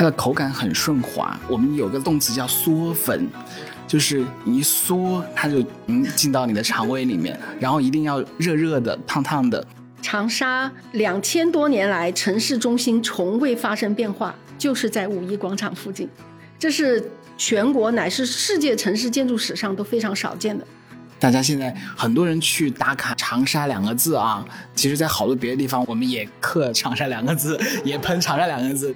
它的口感很顺滑。我们有个动词叫嗦粉，就是一嗦它就嗯进到你的肠胃里面，然后一定要热热的、烫烫的。长沙两千多年来城市中心从未发生变化，就是在五一广场附近，这是全国乃至世界城市建筑史上都非常少见的。大家现在很多人去打卡长沙两个字啊，其实，在好多别的地方，我们也刻长沙两个字，也喷长沙两个字。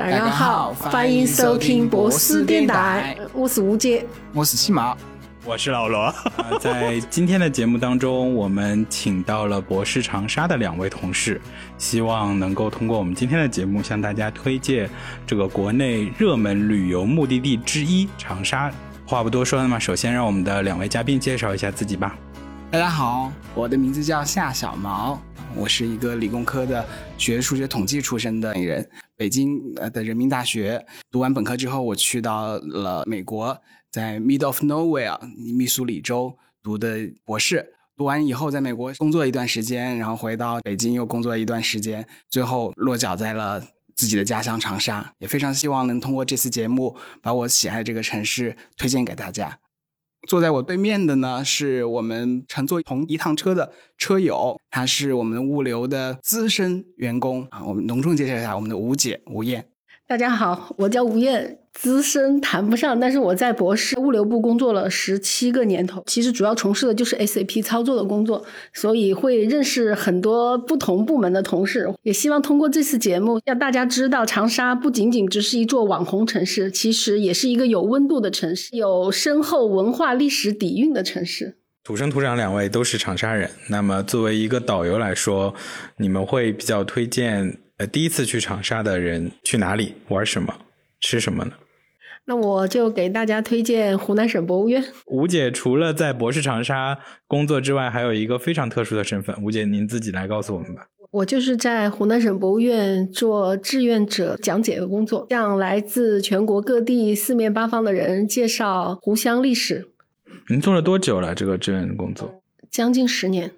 大家好，欢迎收听博斯电台，我是吴杰，我是西毛。我是老罗，在今天的节目当中，我们请到了博士长沙的两位同事，希望能够通过我们今天的节目，向大家推荐这个国内热门旅游目的地之一长沙。话不多说，那么首先让我们的两位嘉宾介绍一下自己吧。大家好，我的名字叫夏小毛，我是一个理工科的学数学统计出身的人，北京呃的人民大学读完本科之后，我去到了美国。在 Mid of Nowhere 密苏里州读的博士，读完以后在美国工作一段时间，然后回到北京又工作一段时间，最后落脚在了自己的家乡长沙。也非常希望能通过这次节目，把我喜爱这个城市推荐给大家。坐在我对面的呢，是我们乘坐同一趟车的车友，他是我们物流的资深员工啊。我们隆重介绍一下我们的吴姐吴燕。大家好，我叫吴燕，资深谈不上，但是我在博士物流部工作了十七个年头，其实主要从事的就是 SAP 操作的工作，所以会认识很多不同部门的同事。也希望通过这次节目，让大家知道长沙不仅仅只是一座网红城市，其实也是一个有温度的城市，有深厚文化历史底蕴的城市。土生土长两位都是长沙人，那么作为一个导游来说，你们会比较推荐？呃，第一次去长沙的人去哪里玩什么吃什么呢？那我就给大家推荐湖南省博物院。吴姐除了在博士长沙工作之外，还有一个非常特殊的身份。吴姐，您自己来告诉我们吧。我就是在湖南省博物院做志愿者讲解的工作，向来自全国各地四面八方的人介绍湖湘历史。您做了多久了？这个志愿工作？将近十年。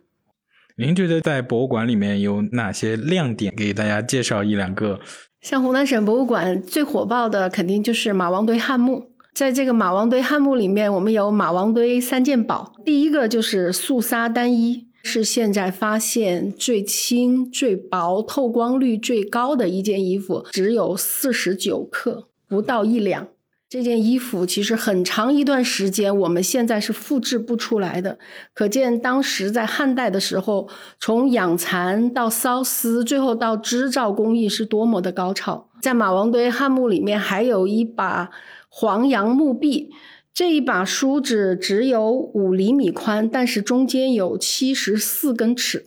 您觉得在博物馆里面有哪些亮点？给大家介绍一两个。像湖南省博物馆最火爆的，肯定就是马王堆汉墓。在这个马王堆汉墓里面，我们有马王堆三件宝。第一个就是素纱单衣，是现在发现最轻、最薄、透光率最高的一件衣服，只有四十九克，不到一两。这件衣服其实很长一段时间，我们现在是复制不出来的。可见当时在汉代的时候，从养蚕到缫丝，最后到织造工艺是多么的高超。在马王堆汉墓里面，还有一把黄杨木璧，这一把梳子只有五厘米宽，但是中间有七十四根齿。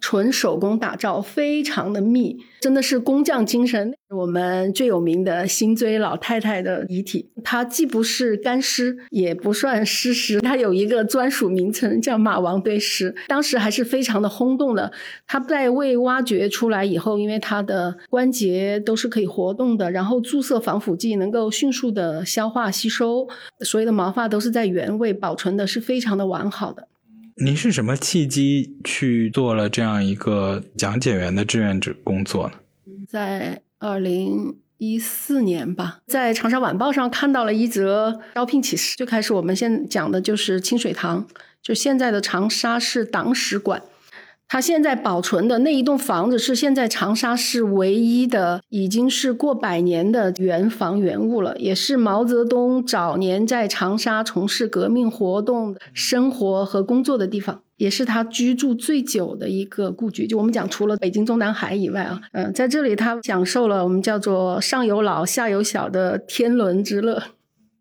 纯手工打造，非常的密，真的是工匠精神。我们最有名的辛追老太太的遗体，它既不是干尸，也不算湿尸，它有一个专属名称叫马王堆尸。当时还是非常的轰动的。它在未挖掘出来以后，因为它的关节都是可以活动的，然后注射防腐剂能够迅速的消化吸收，所有的毛发都是在原位保存的，是非常的完好的。您是什么契机去做了这样一个讲解员的志愿者工作呢？在二零一四年吧，在长沙晚报上看到了一则招聘启事。就开始我们先讲的就是清水塘，就现在的长沙市党史馆。他现在保存的那一栋房子是现在长沙市唯一的，已经是过百年的原房原物了，也是毛泽东早年在长沙从事革命活动、生活和工作的地方，也是他居住最久的一个故居。就我们讲，除了北京中南海以外啊，嗯，在这里他享受了我们叫做上有老下有小的天伦之乐。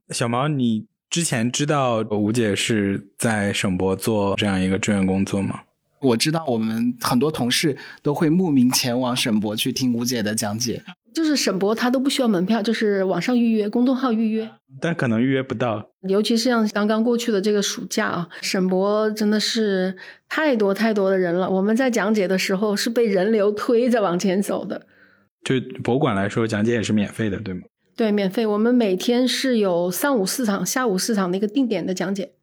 小毛，你之前知道吴姐是在省博做这样一个志愿工作吗？我知道我们很多同事都会慕名前往沈博去听吴姐的讲解，就是沈博他都不需要门票，就是网上预约，公众号预约，但可能预约不到。尤其是像刚刚过去的这个暑假啊，沈博真的是太多太多的人了。我们在讲解的时候是被人流推着往前走的。就博物馆来说，讲解也是免费的，对吗？对，免费。我们每天是有上午四场、下午四场的一个定点的讲解。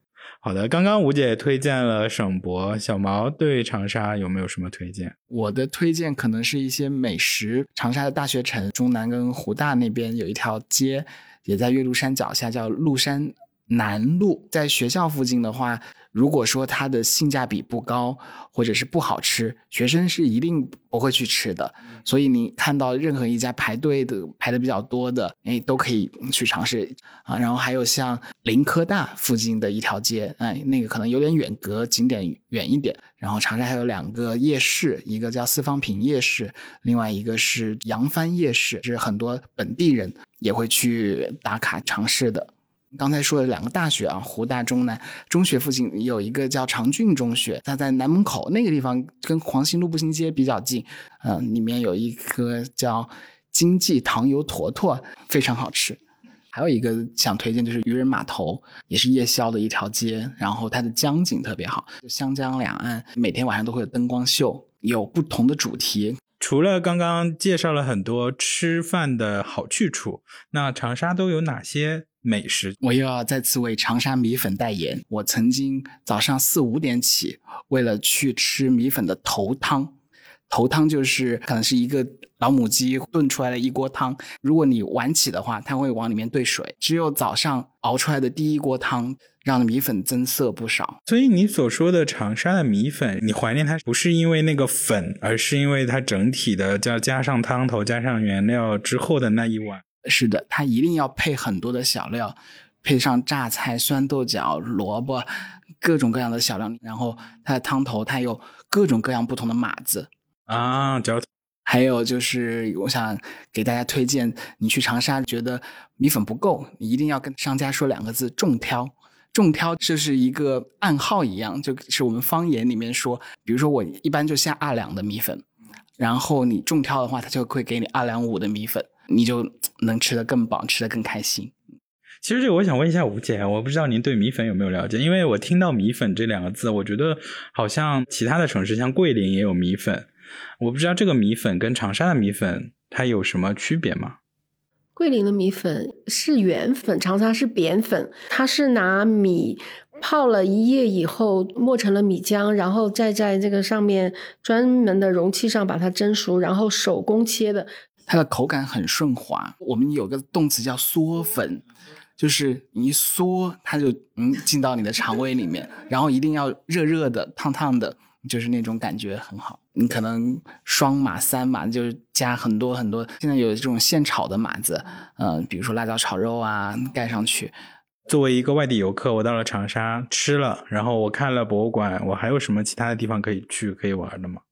好的，刚刚吴姐推荐了省博，小毛对长沙有没有什么推荐？我的推荐可能是一些美食。长沙的大学城中南跟湖大那边有一条街，也在岳麓山脚下，叫麓山南路。在学校附近的话。如果说它的性价比不高，或者是不好吃，学生是一定不会去吃的。所以你看到任何一家排队的排的比较多的，哎，都可以去尝试啊。然后还有像林科大附近的一条街，哎，那个可能有点远，隔景点远一点。然后长沙还有两个夜市，一个叫四方坪夜市，另外一个是扬帆夜市，是很多本地人也会去打卡尝试的。刚才说的两个大学啊，湖大中南中学附近有一个叫长郡中学，它在南门口那个地方，跟黄兴路步行街比较近。嗯，里面有一个叫经济糖油坨坨，非常好吃。还有一个想推荐就是渔人码头，也是夜宵的一条街，然后它的江景特别好，湘江两岸每天晚上都会有灯光秀，有不同的主题。除了刚刚介绍了很多吃饭的好去处，那长沙都有哪些？美食，我又要再次为长沙米粉代言。我曾经早上四五点起，为了去吃米粉的头汤。头汤就是可能是一个老母鸡炖出来的一锅汤。如果你晚起的话，它会往里面兑水。只有早上熬出来的第一锅汤，让米粉增色不少。所以你所说的长沙的米粉，你怀念它不是因为那个粉，而是因为它整体的，叫加上汤头、加上原料之后的那一碗。是的，它一定要配很多的小料，配上榨菜、酸豆角、萝卜，各种各样的小料。然后它的汤头，它有各种各样不同的码子啊，脚。还有就是，我想给大家推荐，你去长沙觉得米粉不够，你一定要跟商家说两个字：重挑。重挑就是一个暗号一样，就是我们方言里面说，比如说我一般就下二两的米粉，然后你重挑的话，他就会给你二两五的米粉。你就能吃得更饱，吃得更开心。其实这个我想问一下吴姐，我不知道您对米粉有没有了解？因为我听到米粉这两个字，我觉得好像其他的城市像桂林也有米粉，我不知道这个米粉跟长沙的米粉它有什么区别吗？桂林的米粉是圆粉，长沙是扁粉，它是拿米。泡了一夜以后，磨成了米浆，然后再在这个上面专门的容器上把它蒸熟，然后手工切的。它的口感很顺滑。我们有个动词叫嗦粉，就是你一嗦，它就嗯进到你的肠胃里面，然后一定要热热的、烫烫的，就是那种感觉很好。你可能双码、三码，就是加很多很多。现在有这种现炒的码子，嗯，比如说辣椒炒肉啊，盖上去。作为一个外地游客，我到了长沙吃了，然后我看了博物馆，我还有什么其他的地方可以去、可以玩的吗？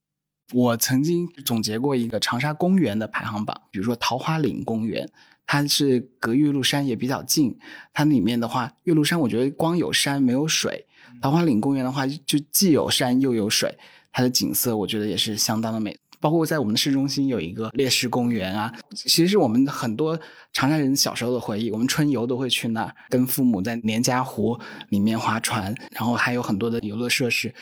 我曾经总结过一个长沙公园的排行榜，比如说桃花岭公园，它是隔岳麓山也比较近。它里面的话，岳麓山我觉得光有山没有水，桃花岭公园的话就既有山又有水，它的景色我觉得也是相当的美。包括在我们的市中心有一个烈士公园啊，其实是我们很多长沙人小时候的回忆。我们春游都会去那儿，跟父母在连家湖里面划船，然后还有很多的游乐设施。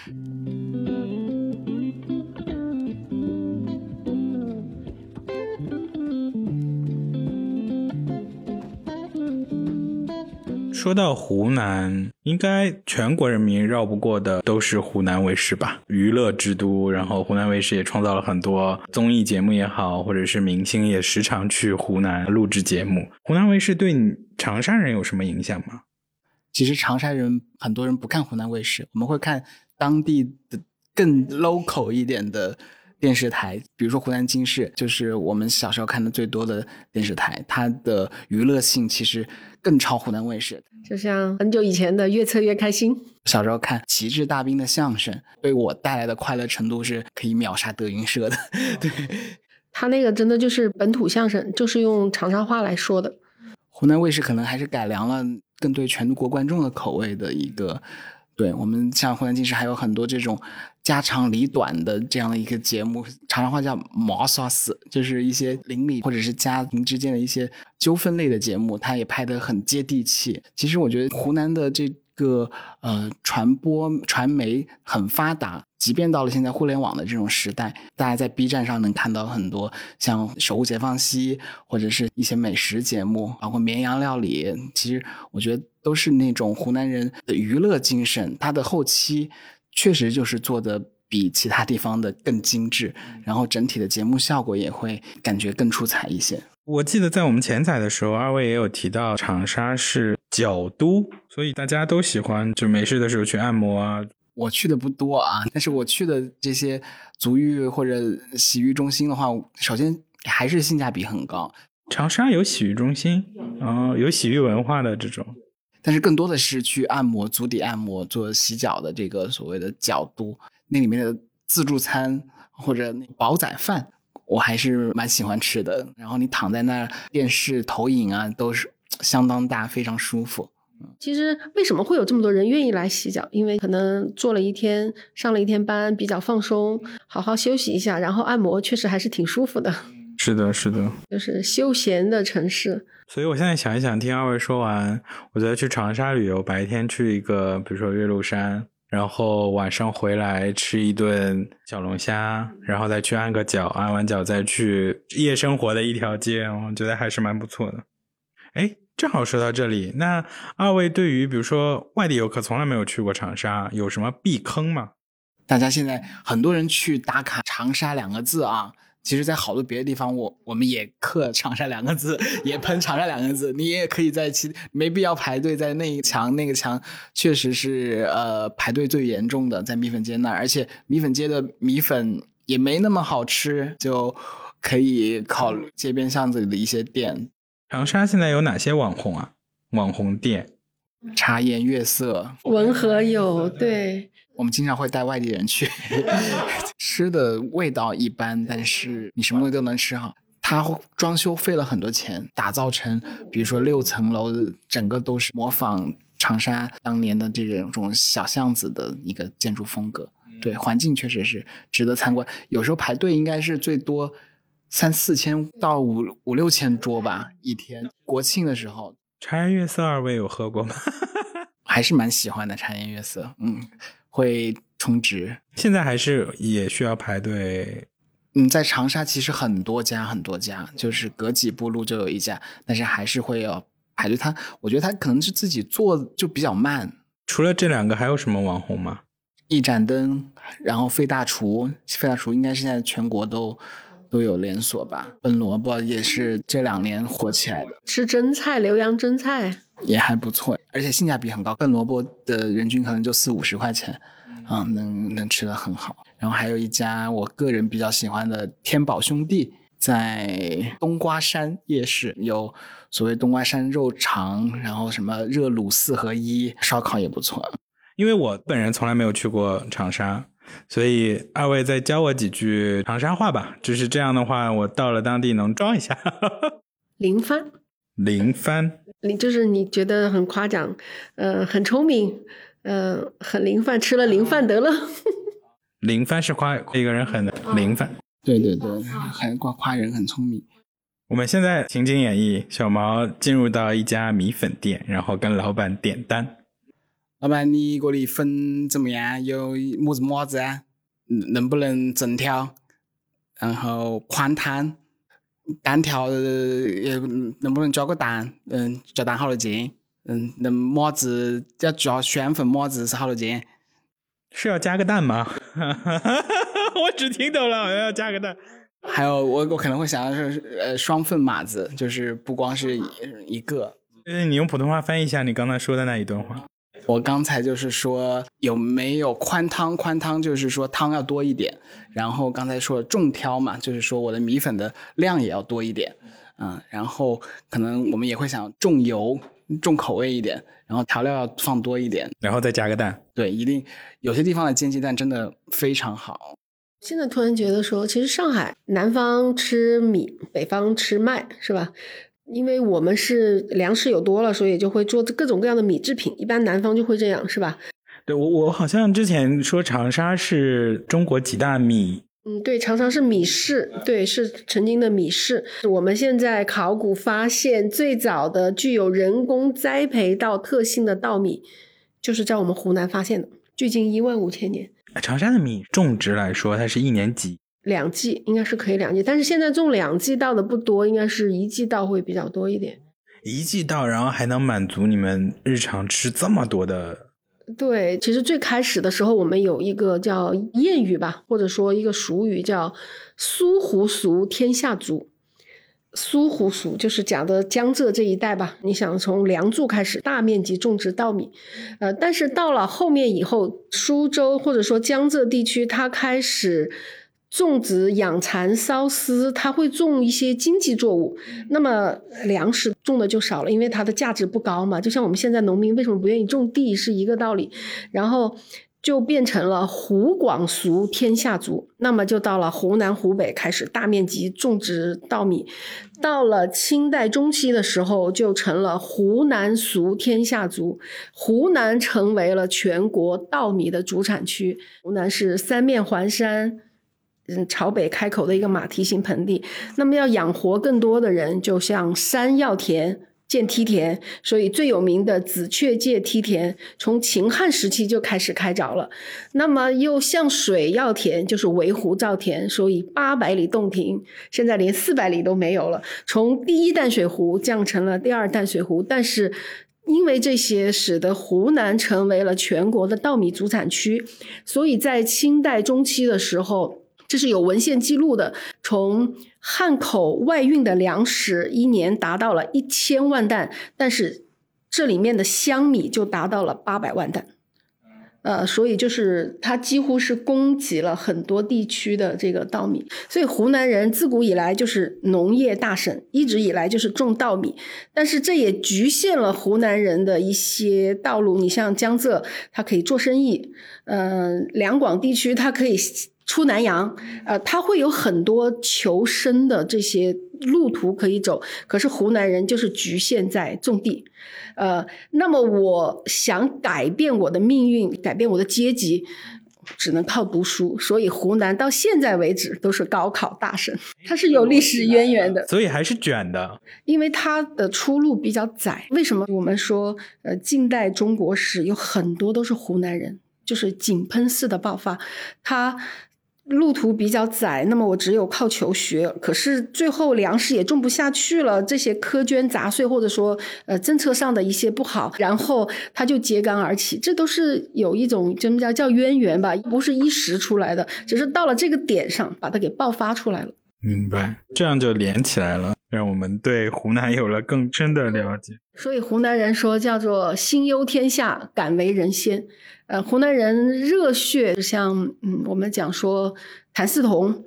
说到湖南，应该全国人民绕不过的都是湖南卫视吧？娱乐之都，然后湖南卫视也创造了很多综艺节目也好，或者是明星也时常去湖南录制节目。湖南卫视对你长沙人有什么影响吗？其实长沙人很多人不看湖南卫视，我们会看当地的更 local 一点的。电视台，比如说湖南经视，就是我们小时候看的最多的电视台，它的娱乐性其实更超湖南卫视。就像很久以前的《越策越开心》，小时候看旗帜大兵的相声，对我带来的快乐程度是可以秒杀德云社的。对，他那个真的就是本土相声，就是用长沙话来说的。湖南卫视可能还是改良了，更对全国观众的口味的一个。对我们像湖南经视还有很多这种家长里短的这样的一个节目，长沙话叫“毛刷丝”，就是一些邻里或者是家庭之间的一些纠纷类的节目，它也拍得很接地气。其实我觉得湖南的这个呃传播传媒很发达，即便到了现在互联网的这种时代，大家在 B 站上能看到很多像《守护解放西》或者是一些美食节目，包括绵阳料理。其实我觉得都是那种湖南人的娱乐精神，它的后期确实就是做的比其他地方的更精致，然后整体的节目效果也会感觉更出彩一些。我记得在我们前采的时候，二位也有提到长沙是脚都，所以大家都喜欢就没事的时候去按摩啊。我去的不多啊，但是我去的这些足浴或者洗浴中心的话，首先还是性价比很高。长沙有洗浴中心，哦，有洗浴文化的这种，但是更多的是去按摩足底按摩、做洗脚的这个所谓的脚都，那里面的自助餐或者煲仔饭。我还是蛮喜欢吃的，然后你躺在那儿，电视投影啊都是相当大，非常舒服。其实为什么会有这么多人愿意来洗脚？因为可能做了一天，上了一天班，比较放松，好好休息一下，然后按摩确实还是挺舒服的。是的，是的，就是休闲的城市。所以我现在想一想，听二位说完，我觉得去长沙旅游，白天去一个，比如说岳麓山。然后晚上回来吃一顿小龙虾，然后再去按个脚，按完脚再去夜生活的一条街，我觉得还是蛮不错的。哎，正好说到这里，那二位对于比如说外地游客从来没有去过长沙，有什么避坑吗？大家现在很多人去打卡长沙两个字啊。其实，在好多别的地方，我我们也刻“长沙”两个字，也喷“长沙”两个字。你也可以在其没必要排队在那一墙那个墙，确实是呃排队最严重的，在米粉街那儿。而且米粉街的米粉也没那么好吃，就可以考虑街边巷子里的一些店。长沙现在有哪些网红啊？网红店？茶颜悦色，文和友，对。我们经常会带外地人去，吃的味道一般，但是你什么东西都能吃哈。它装修费了很多钱，打造成比如说六层楼，整个都是模仿长沙当年的这种小巷子的一个建筑风格。对，环境确实是值得参观。有时候排队应该是最多三四千到五五六千桌吧，一天。国庆的时候，茶颜悦色二位有喝过吗？还是蛮喜欢的茶颜悦色，嗯。会充值，现在还是也需要排队。嗯，在长沙其实很多家很多家，就是隔几步路就有一家，但是还是会要排队。他我觉得他可能是自己做就比较慢。除了这两个，还有什么网红吗？一盏灯，然后费大厨，费大厨应该是现在全国都都有连锁吧。笨萝卜也是这两年火起来的，吃蒸菜，浏阳蒸菜。也还不错，而且性价比很高。笨萝卜的人均可能就四五十块钱，啊，能能吃的很好。然后还有一家我个人比较喜欢的天宝兄弟，在冬瓜山夜市有所谓冬瓜山肉肠，然后什么热卤四合一，烧烤也不错。因为我本人从来没有去过长沙，所以二位再教我几句长沙话吧。就是这样的话，我到了当地能装一下。零番，零番。你就是你觉得很夸奖，呃，很聪明，呃，很灵饭，吃了灵饭得了。灵饭是夸一个人很灵饭。对对对，还夸夸人很聪明。我们现在情景演绎，小毛进入到一家米粉店，然后跟老板点单。老板，你这里粉怎么样？有么子么子啊？能不能整条？然后宽汤。单挑也能不能加个单？嗯，加单好多钱？嗯，那么子要加选粉么子是好多钱？是要加个蛋吗？我只听懂了，好像要加个蛋。还有，我我可能会想到是呃双份码子，就是不光是一个。嗯，你用普通话翻译一下你刚才说的那一段话。我刚才就是说有没有宽汤？宽汤就是说汤要多一点。然后刚才说重挑嘛，就是说我的米粉的量也要多一点。嗯，然后可能我们也会想重油、重口味一点，然后调料要放多一点，然后再加个蛋。对，一定有些地方的煎鸡蛋真的非常好。现在突然觉得说，其实上海南方吃米，北方吃麦，是吧？因为我们是粮食有多了，所以就会做各种各样的米制品。一般南方就会这样，是吧？对，我我好像之前说长沙是中国几大米。嗯，对，长沙是米市，对，是曾经的米市。我们现在考古发现，最早的具有人工栽培稻特性的稻米，就是在我们湖南发现的，距今一万五千年。长沙的米种植来说，它是一年几？两季应该是可以两季，但是现在种两季稻的不多，应该是一季稻会比较多一点。一季稻，然后还能满足你们日常吃这么多的？对，其实最开始的时候，我们有一个叫谚语吧，或者说一个俗语叫“苏湖俗，天下足”。苏湖俗就是讲的江浙这一带吧。你想从梁祝开始大面积种植稻米，呃，但是到了后面以后，苏州或者说江浙地区，它开始。种植养蚕缫丝，它会种一些经济作物，那么粮食种的就少了，因为它的价值不高嘛。就像我们现在农民为什么不愿意种地是一个道理，然后就变成了湖广俗天下足，那么就到了湖南湖北开始大面积种植稻米，到了清代中期的时候就成了湖南俗天下足，湖南成为了全国稻米的主产区。湖南是三面环山。嗯，朝北开口的一个马蹄形盆地，那么要养活更多的人，就像山要田建梯田，所以最有名的紫雀界梯田，从秦汉时期就开始开凿了。那么又像水要田，就是围湖造田，所以八百里洞庭现在连四百里都没有了。从第一淡水湖降成了第二淡水湖，但是因为这些，使得湖南成为了全国的稻米主产区，所以在清代中期的时候。这是有文献记录的，从汉口外运的粮食一年达到了一千万担，但是这里面的香米就达到了八百万担，呃，所以就是它几乎是供给了很多地区的这个稻米。所以湖南人自古以来就是农业大省，一直以来就是种稻米，但是这也局限了湖南人的一些道路。你像江浙，它可以做生意，嗯，两广地区它可以。出南洋，呃，他会有很多求生的这些路途可以走，可是湖南人就是局限在种地，呃，那么我想改变我的命运，改变我的阶级，只能靠读书。所以湖南到现在为止都是高考大省，它是有历史渊源的，所以还是卷的，因为它的出路比较窄。为什么我们说，呃，近代中国史有很多都是湖南人，就是井喷式的爆发，他。路途比较窄，那么我只有靠求学。可是最后粮食也种不下去了，这些苛捐杂税或者说呃政策上的一些不好，然后他就揭竿而起。这都是有一种什么叫叫渊源吧，不是一时出来的，只是到了这个点上把它给爆发出来了。明白，这样就连起来了，让我们对湖南有了更深的了解。所以湖南人说叫做心忧天下，敢为人先。呃，湖南人热血，像嗯，我们讲说谭嗣同，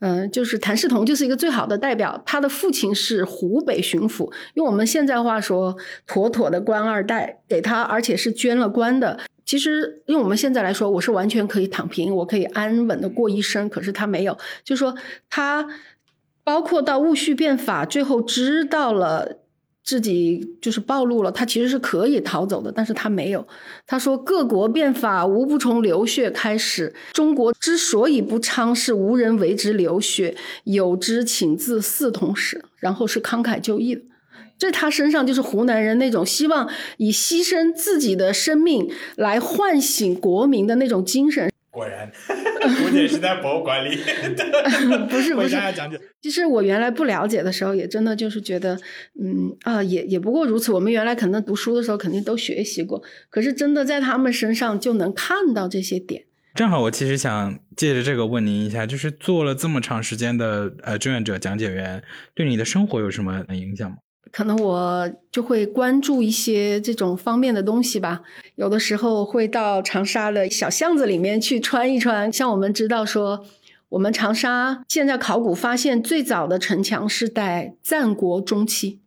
嗯，就是谭嗣同就是一个最好的代表。他的父亲是湖北巡抚，用我们现在话说，妥妥的官二代，给他而且是捐了官的。其实用我们现在来说，我是完全可以躺平，我可以安稳的过一生。可是他没有，就是说他包括到戊戌变法，最后知道了。自己就是暴露了，他其实是可以逃走的，但是他没有。他说：“各国变法无不从流血开始，中国之所以不昌，是无人为之流血，有之请自四统史。”然后是慷慨就义的，在他身上就是湖南人那种希望以牺牲自己的生命来唤醒国民的那种精神。果然，我也是在博物馆里。不 是不是，讲解。其实我原来不了解的时候，也真的就是觉得，嗯啊，也也不过如此。我们原来可能读书的时候肯定都学习过，可是真的在他们身上就能看到这些点。正好，我其实想借着这个问您一下，就是做了这么长时间的呃志愿者讲解员，对你的生活有什么影响吗？可能我就会关注一些这种方面的东西吧。有的时候会到长沙的小巷子里面去穿一穿。像我们知道说，我们长沙现在考古发现最早的城墙是在战国中期。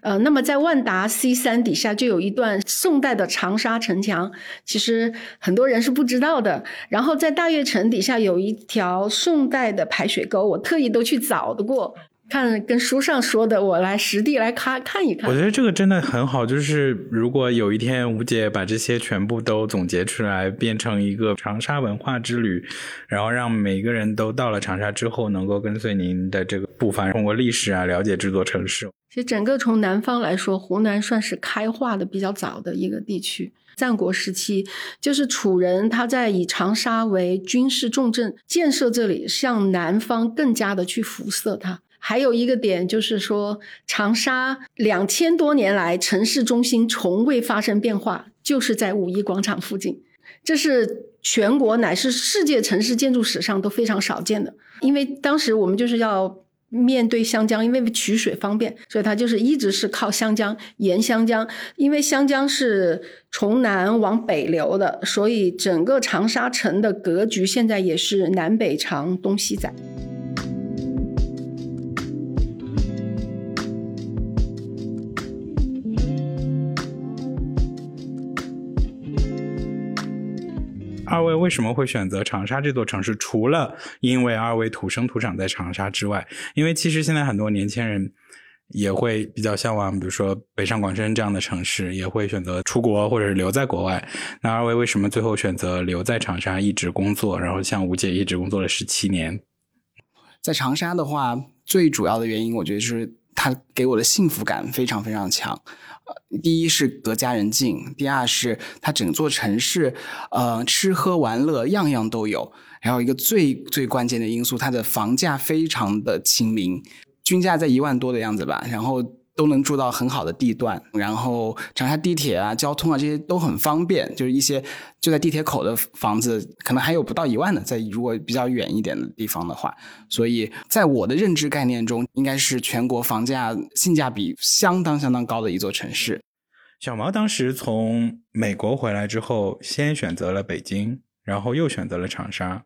呃，那么在万达 C 三底下就有一段宋代的长沙城墙，其实很多人是不知道的。然后在大悦城底下有一条宋代的排水沟，我特意都去找的过。看跟书上说的，我来实地来看看一看。我觉得这个真的很好，就是如果有一天吴姐把这些全部都总结出来，变成一个长沙文化之旅，然后让每个人都到了长沙之后，能够跟随您的这个步伐，通过历史啊了解这座城市。其实整个从南方来说，湖南算是开化的比较早的一个地区。战国时期，就是楚人他在以长沙为军事重镇，建设这里，向南方更加的去辐射它。还有一个点就是说，长沙两千多年来城市中心从未发生变化，就是在五一广场附近，这是全国乃至世界城市建筑史上都非常少见的。因为当时我们就是要。面对湘江，因为取水方便，所以它就是一直是靠湘江沿湘江。因为湘江是从南往北流的，所以整个长沙城的格局现在也是南北长、东西窄。二位为什么会选择长沙这座城市？除了因为二位土生土长在长沙之外，因为其实现在很多年轻人也会比较向往，比如说北上广深这样的城市，也会选择出国或者是留在国外。那二位为什么最后选择留在长沙一直工作？然后像吴姐一直工作了十七年，在长沙的话，最主要的原因，我觉得是它给我的幸福感非常非常强。第一是隔家人近，第二是它整座城市，呃，吃喝玩乐样样都有。还有一个最最关键的因素，它的房价非常的亲民，均价在一万多的样子吧。然后。都能住到很好的地段，然后长沙地铁啊、交通啊这些都很方便，就是一些就在地铁口的房子，可能还有不到一万的，在如果比较远一点的地方的话，所以在我的认知概念中，应该是全国房价性价比相当相当高的一座城市。小毛当时从美国回来之后，先选择了北京，然后又选择了长沙。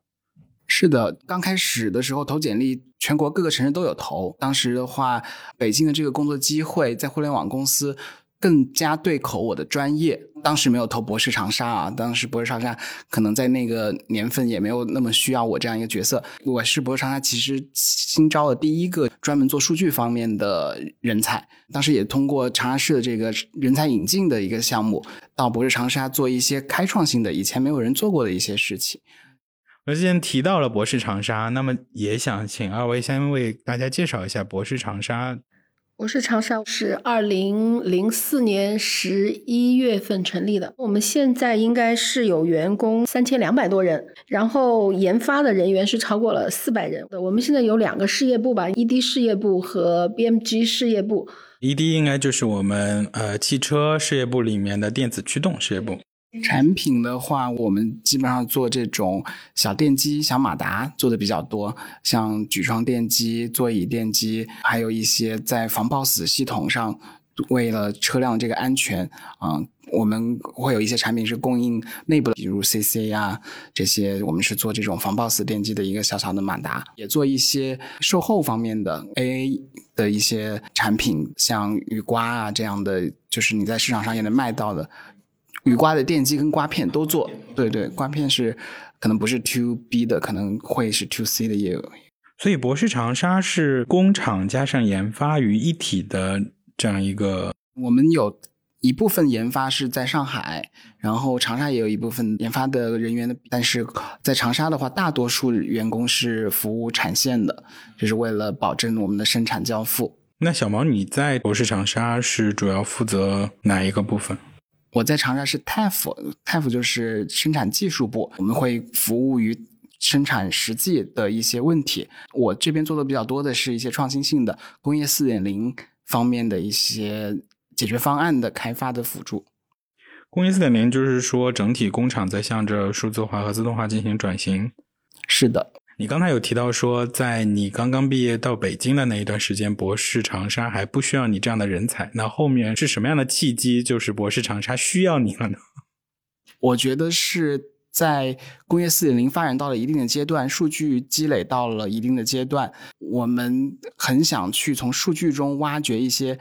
是的，刚开始的时候投简历，全国各个城市都有投。当时的话，北京的这个工作机会在互联网公司更加对口我的专业。当时没有投博士长沙啊，当时博士长沙可能在那个年份也没有那么需要我这样一个角色。我是博士长沙其实新招的第一个专门做数据方面的人才。当时也通过长沙市的这个人才引进的一个项目，到博士长沙做一些开创性的、以前没有人做过的一些事情。我之前提到了博士长沙，那么也想请二位先为大家介绍一下博士长沙。博士长沙是二零零四年十一月份成立的，我们现在应该是有员工三千两百多人，然后研发的人员是超过了四百人。我们现在有两个事业部吧，ED 事业部和 BMG 事业部。ED 应该就是我们呃汽车事业部里面的电子驱动事业部。产品的话，我们基本上做这种小电机、小马达做的比较多，像举窗电机、座椅电机，还有一些在防抱死系统上，为了车辆这个安全，啊，我们会有一些产品是供应内部的，比如 CC 呀这些，我们是做这种防抱死电机的一个小小的马达，也做一些售后方面的 AA 的一些产品，像雨刮啊这样的，就是你在市场上也能卖到的。雨刮的电机跟刮片都做，对对，刮片是可能不是 to B 的，可能会是 to C 的业务。所以博士长沙是工厂加上研发于一体的这样一个。我们有一部分研发是在上海，然后长沙也有一部分研发的人员的，但是在长沙的话，大多数员工是服务产线的，就是为了保证我们的生产交付。那小毛你在博士长沙是主要负责哪一个部分？我在长沙是 TAF，TAF 就是生产技术部，我们会服务于生产实际的一些问题。我这边做的比较多的是一些创新性的工业四点零方面的一些解决方案的开发的辅助。工业四点零就是说整体工厂在向着数字化和自动化进行转型。是的。你刚才有提到说，在你刚刚毕业到北京的那一段时间，博士长沙还不需要你这样的人才。那后面是什么样的契机，就是博士长沙需要你了呢？我觉得是在工业四点零发展到了一定的阶段，数据积累到了一定的阶段，我们很想去从数据中挖掘一些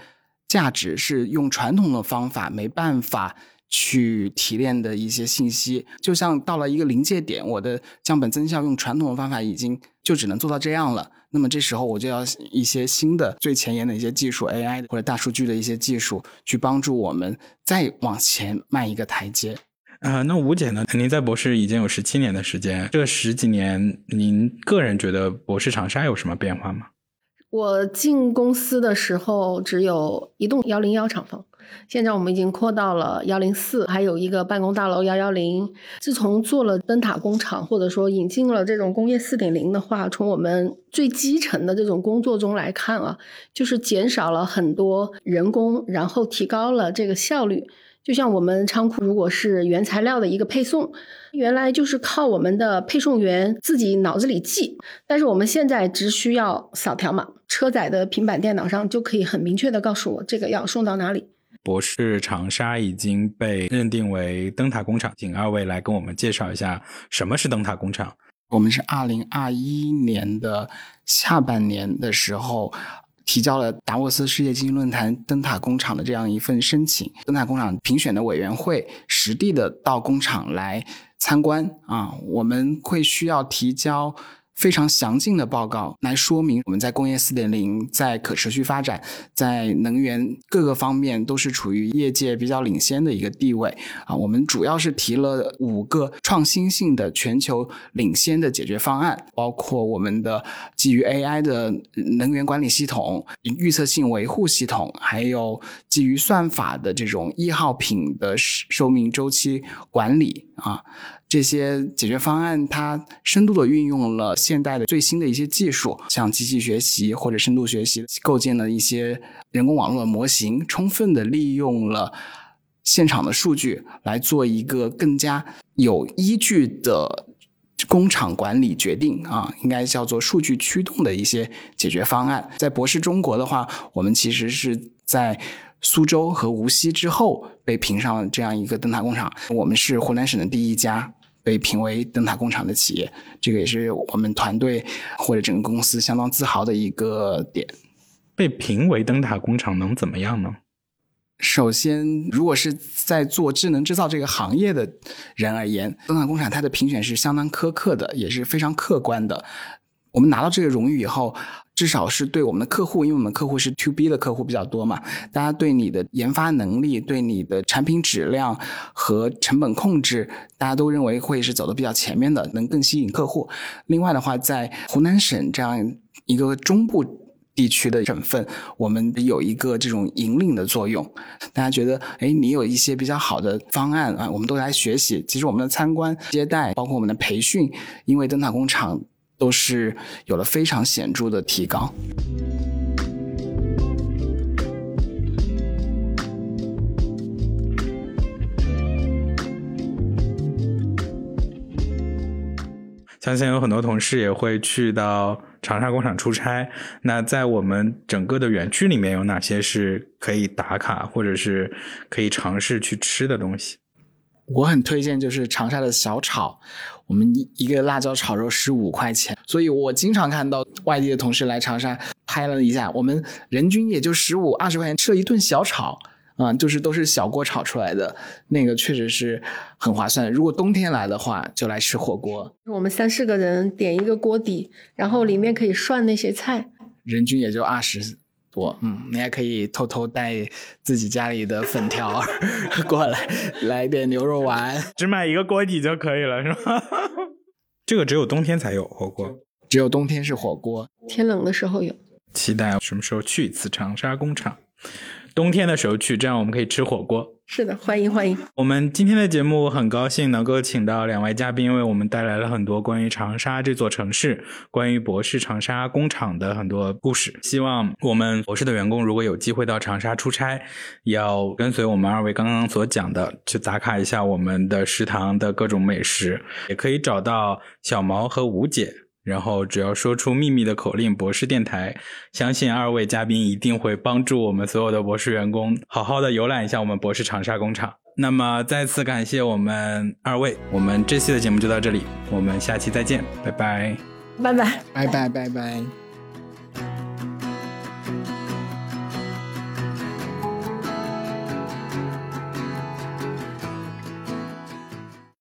价值，是用传统的方法没办法。去提炼的一些信息，就像到了一个临界点，我的降本增效用传统的方法已经就只能做到这样了。那么这时候我就要一些新的、最前沿的一些技术，AI 或者大数据的一些技术，去帮助我们再往前迈一个台阶。啊，那吴姐呢？您在博士已经有十七年的时间，这十几年您个人觉得博士长沙有什么变化吗？我进公司的时候只有一栋幺零幺厂房，现在我们已经扩到了幺零四，还有一个办公大楼幺幺零。自从做了灯塔工厂，或者说引进了这种工业四点零的话，从我们最基层的这种工作中来看啊，就是减少了很多人工，然后提高了这个效率。就像我们仓库如果是原材料的一个配送，原来就是靠我们的配送员自己脑子里记，但是我们现在只需要扫条码，车载的平板电脑上就可以很明确的告诉我这个要送到哪里。博士长沙已经被认定为灯塔工厂，请二位来跟我们介绍一下什么是灯塔工厂。我们是二零二一年的下半年的时候。提交了达沃斯世界经济论坛灯塔工厂的这样一份申请，灯塔工厂评选的委员会实地的到工厂来参观啊，我们会需要提交。非常详尽的报告来说明我们在工业四点零、在可持续发展、在能源各个方面都是处于业界比较领先的一个地位啊。我们主要是提了五个创新性的全球领先的解决方案，包括我们的基于 AI 的能源管理系统、预测性维护系统，还有基于算法的这种一号品的寿命周期管理啊。这些解决方案，它深度的运用了现代的最新的一些技术，像机器学习或者深度学习，构建了一些人工网络的模型，充分的利用了现场的数据来做一个更加有依据的工厂管理决定啊，应该叫做数据驱动的一些解决方案。在博士中国的话，我们其实是在。苏州和无锡之后被评上了这样一个灯塔工厂，我们是湖南省的第一家被评为灯塔工厂的企业，这个也是我们团队或者整个公司相当自豪的一个点。被评为灯塔工厂能怎么样呢？首先，如果是在做智能制造这个行业的人而言，灯塔工厂它的评选是相当苛刻的，也是非常客观的。我们拿到这个荣誉以后。至少是对我们的客户，因为我们客户是 to B 的客户比较多嘛，大家对你的研发能力、对你的产品质量和成本控制，大家都认为会是走的比较前面的，能更吸引客户。另外的话，在湖南省这样一个中部地区的省份，我们有一个这种引领的作用。大家觉得，哎，你有一些比较好的方案啊，我们都来学习。其实我们的参观、接待，包括我们的培训，因为灯塔工厂。都是有了非常显著的提高。相信有很多同事也会去到长沙工厂出差。那在我们整个的园区里面，有哪些是可以打卡或者是可以尝试去吃的东西？我很推荐，就是长沙的小炒。我们一一个辣椒炒肉十五块钱，所以我经常看到外地的同事来长沙拍了一下，我们人均也就十五二十块钱吃了一顿小炒，啊，就是都是小锅炒出来的，那个确实是很划算。如果冬天来的话，就来吃火锅。我们三四个人点一个锅底，然后里面可以涮那些菜，人均也就二十。多，嗯，你还可以偷偷带自己家里的粉条 过来，来点牛肉丸，只买一个锅底就可以了，是吧？这个只有冬天才有火锅，只有冬天是火锅，天冷的时候有。期待什么时候去一次长沙工厂，冬天的时候去，这样我们可以吃火锅。是的，欢迎欢迎。我们今天的节目很高兴能够请到两位嘉宾，为我们带来了很多关于长沙这座城市、关于博士长沙工厂的很多故事。希望我们博士的员工如果有机会到长沙出差，要跟随我们二位刚刚所讲的去打卡一下我们的食堂的各种美食，也可以找到小毛和吴姐。然后只要说出秘密的口令“博士电台”，相信二位嘉宾一定会帮助我们所有的博士员工好好的游览一下我们博士长沙工厂。那么再次感谢我们二位，我们这期的节目就到这里，我们下期再见，拜拜，拜拜，拜拜，拜拜。